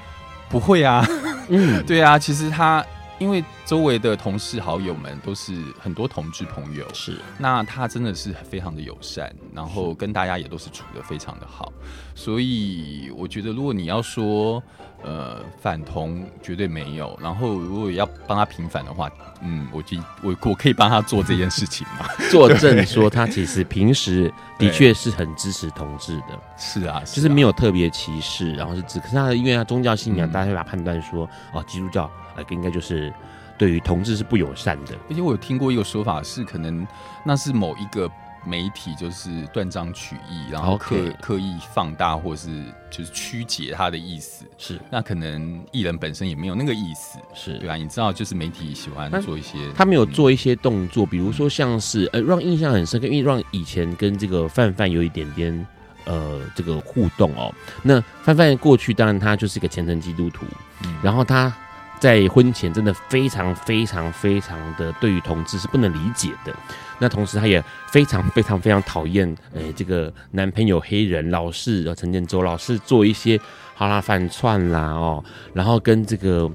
不会啊。嗯，对啊，其实他因为周围的同事好友们都是很多同志朋友，是那他真的是非常的友善，然后跟大家也都是处的非常的好。所以我觉得，如果你要说。呃，反同绝对没有。然后，如果要帮他平反的话，嗯，我就我我可以帮他做这件事情嘛，作证说他其实平时的确是很支持同志的。是啊，就是没有特别歧视，然后是只。可是他因为他宗教信仰，嗯、大家会把判断说，哦，基督教呃应该就是对于同志是不友善的。而且我有听过一个说法是，可能那是某一个。媒体就是断章取义，然后刻 Okay. 刻意放大，或是就是曲解他的意思。是，那可能艺人本身也没有那个意思。是对啊，你知道，就是媒体喜欢做一些，他没有做一些动作，嗯、比如说像是呃，让印象很深刻，因为让以前跟这个范范有一点点呃这个互动哦。那范范过去当然他就是一个虔诚基督徒，嗯、然后他在婚前真的非常非常非常的对于同志是不能理解的。那同时，他也非常非常非常讨厌，诶，这个男朋友黑人老是陈建州老是做一些好啦反串啦哦，然后跟这个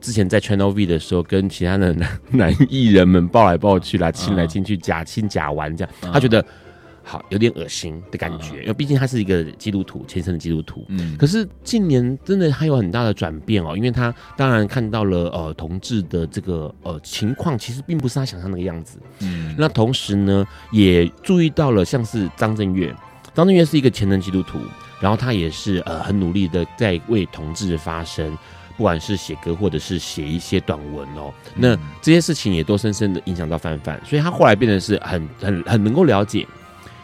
之前在 Channel V 的时候，跟其他的男男艺人们抱来抱去啦，亲来亲去，假亲假玩这样，他觉得。好，有点恶心的感觉，因为毕竟他是一个基督徒，虔诚的基督徒。嗯，可是近年真的他有很大的转变哦，因为他当然看到了呃同志的这个呃情况，其实并不是他想象那个样子。嗯，那同时呢，也注意到了像是张震岳，张震岳是一个虔诚基督徒，然后他也是呃很努力的在为同志发声，不管是写歌或者是写一些短文哦，那这些事情也都深深的影响到范范，所以他后来变得是很很很能够了解。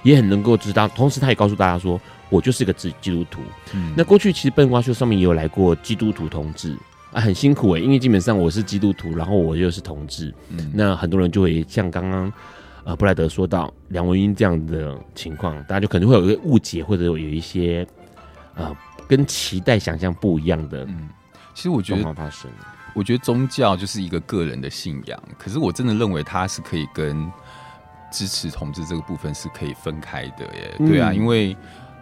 也很能够知道，同时他也告诉大家说，我就是个基基督徒。嗯，那过去其实笨瓜秀上面也有来过基督徒同志啊，很辛苦诶、欸，因为基本上我是基督徒，然后我又是同志，嗯，那很多人就会像刚刚呃布莱德说到梁文英这样的情况，大家就可能会有一个误解，或者有一些呃跟期待想象不一样的。嗯，其实我觉得发生，我觉得宗教就是一个个人的信仰，可是我真的认为它是可以跟。支持同志这个部分是可以分开的耶，对啊，嗯、因为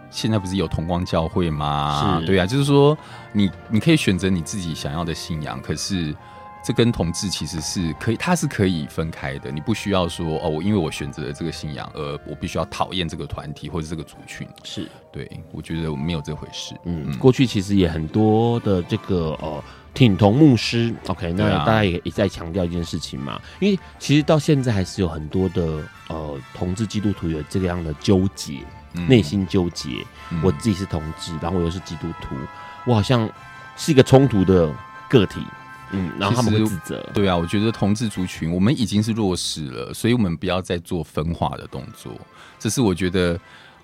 现在不是有同光教会吗？是，对啊，就是说你你可以选择你自己想要的信仰，可是这跟同志其实是可以，它是可以分开的。你不需要说哦，我因为我选择了这个信仰，而我必须要讨厌这个团体或者这个族群。是，对，我觉得没有这回事。嗯，嗯过去其实也很多的这个呃。挺同牧师，OK，那大家也也在强调一件事情嘛，啊、因为其实到现在还是有很多的呃同志基督徒有这个样的纠结，内、嗯、心纠结。嗯、我自己是同志，然后我又是基督徒，我好像是一个冲突的个体，嗯，然后他们会自责。对啊，我觉得同志族群我们已经是弱势了，所以我们不要再做分化的动作。这是我觉得，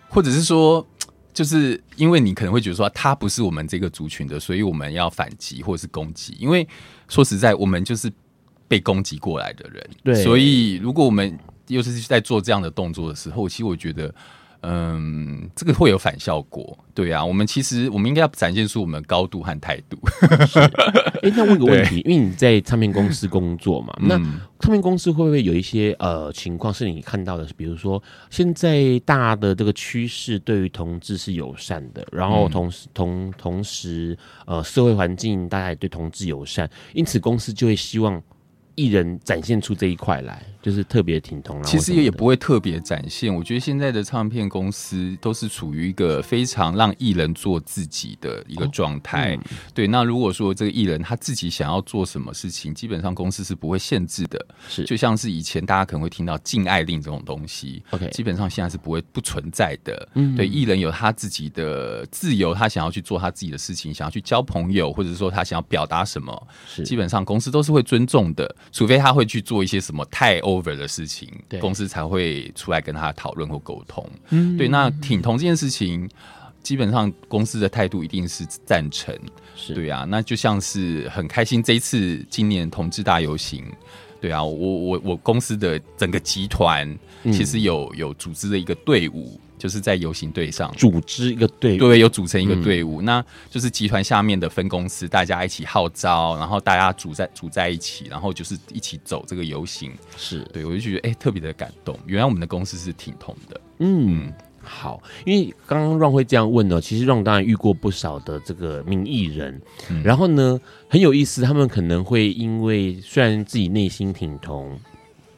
或者是说。就是因为你可能会觉得说他不是我们这个族群的，所以我们要反击或者是攻击。因为说实在，我们就是被攻击过来的人，对。所以如果我们又是在做这样的动作的时候，其实我觉得。嗯，这个会有反效果，对啊。我们其实我们应该要展现出我们的高度和态度。哎，那问个问题，因为你在唱片公司工作嘛，嗯、那唱片公司会不会有一些呃情况是你看到的？比如说，现在大的这个趋势对于同志是友善的，然后同时、嗯、同同时呃社会环境大家也对同志友善，因此公司就会希望艺人展现出这一块来？就是特别挺同，其实也不会特别展现。我觉得现在的唱片公司都是处于一个非常让艺人做自己的一个状态。哦嗯、对，那如果说这个艺人他自己想要做什么事情，基本上公司是不会限制的。是，就像是以前大家可能会听到禁爱令这种东西，OK，基本上现在是不会不存在的。嗯，对，艺人有他自己的自由，他想要去做他自己的事情，想要去交朋友，或者是说他想要表达什么，是基本上公司都是会尊重的，除非他会去做一些什么太 over 的事情，公司才会出来跟他讨论或沟通。嗯，对。那挺同这件事情，基本上公司的态度一定是赞成。是对啊，那就像是很开心这一次今年同志大游行，对啊，我我我公司的整个集团其实有有组织的一个队伍。就是在游行队上组织一个队伍，对，有组成一个队伍，嗯、那就是集团下面的分公司，大家一起号召，然后大家组在组在一起，然后就是一起走这个游行。是对，我就觉得哎、欸，特别的感动。原来我们的公司是挺同的。嗯，好，因为刚刚 Ron 会这样问呢，其实 Ron 当然遇过不少的这个名艺人，嗯、然后呢很有意思，他们可能会因为虽然自己内心挺同，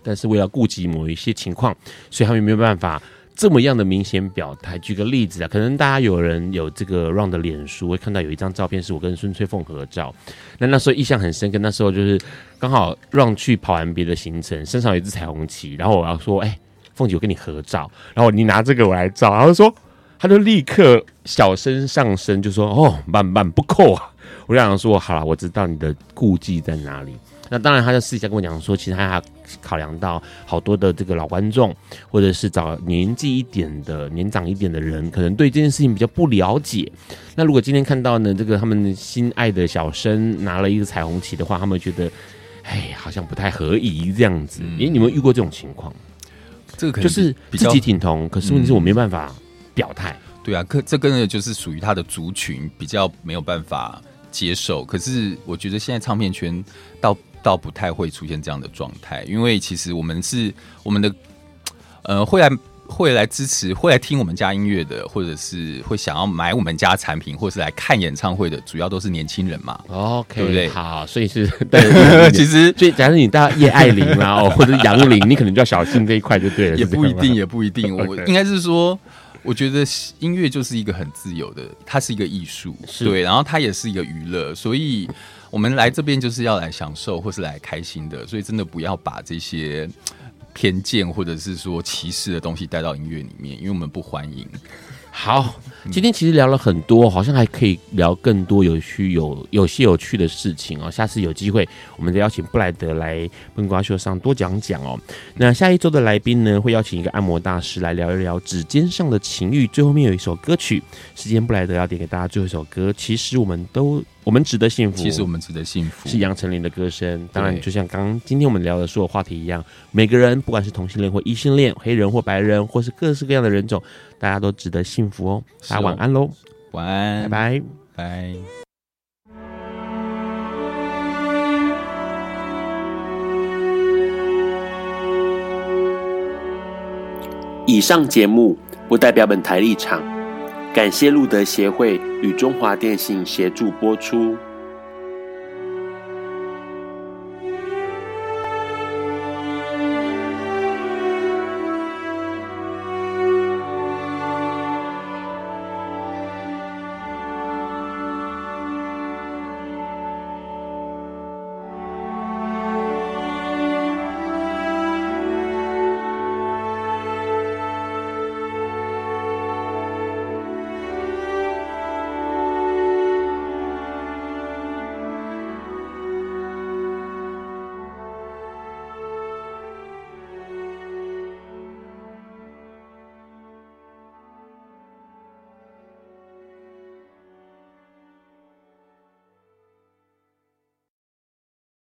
但是为了顾及某一些情况，所以他们没有办法。这么样的明显表态，举个例子啊，可能大家有人有这个 Ron 的脸书，会看到有一张照片是我跟孙翠凤合照。那那时候印象很深，跟那时候就是刚好 Ron 去跑完别的行程，身上有一只彩虹旗，然后我要说，哎，凤姐我跟你合照，然后你拿这个我来照，然后说，他就立刻小声上声就说，哦，慢慢不扣啊。我就想说，好了，我知道你的顾忌在哪里。那当然，他就私底下跟我讲说，其实他还考量到好多的这个老观众，或者是找年纪一点的、年长一点的人，可能对这件事情比较不了解。那如果今天看到呢，这个他们心爱的小生拿了一个彩虹旗的话，他们觉得，哎，好像不太合宜这样子。哎、嗯，你们遇过这种情况？这个可就是自己挺同，可是问题是我没办法表态、嗯。对啊，可这个呢，就是属于他的族群比较没有办法接受。可是我觉得现在唱片圈到。倒不太会出现这样的状态，因为其实我们是我们的，呃，会来会来支持、会来听我们家音乐的，或者是会想要买我们家产品，或是来看演唱会的，主要都是年轻人嘛。OK，对不对？好，所以是 对。其实，所以假如你到叶爱玲啊，或者杨玲，你可能就要小心这一块就对了。也不一定，也不一定。我应该是说，我觉得音乐就是一个很自由的，它是一个艺术，对，然后它也是一个娱乐，所以。我们来这边就是要来享受或是来开心的，所以真的不要把这些偏见或者是说歧视的东西带到音乐里面，因为我们不欢迎。好，今天其实聊了很多，好像还可以聊更多有趣、有有些有趣的事情哦。下次有机会，我们再邀请布莱德来笨瓜秀上多讲讲哦。那下一周的来宾呢，会邀请一个按摩大师来聊一聊指尖上的情欲。最后面有一首歌曲，时间布莱德要点给大家最后一首歌。其实我们都。我们值得幸福。其实我们值得幸福，是杨丞琳的歌声。当然，就像刚刚今天我们聊的所有话题一样，每个人不管是同性恋或异性恋，黑人或白人，或是各式各样的人种，大家都值得幸福哦。大家晚安喽，晚安，拜拜，拜。以上节目不代表本台立场。感谢路德协会与中华电信协助播出。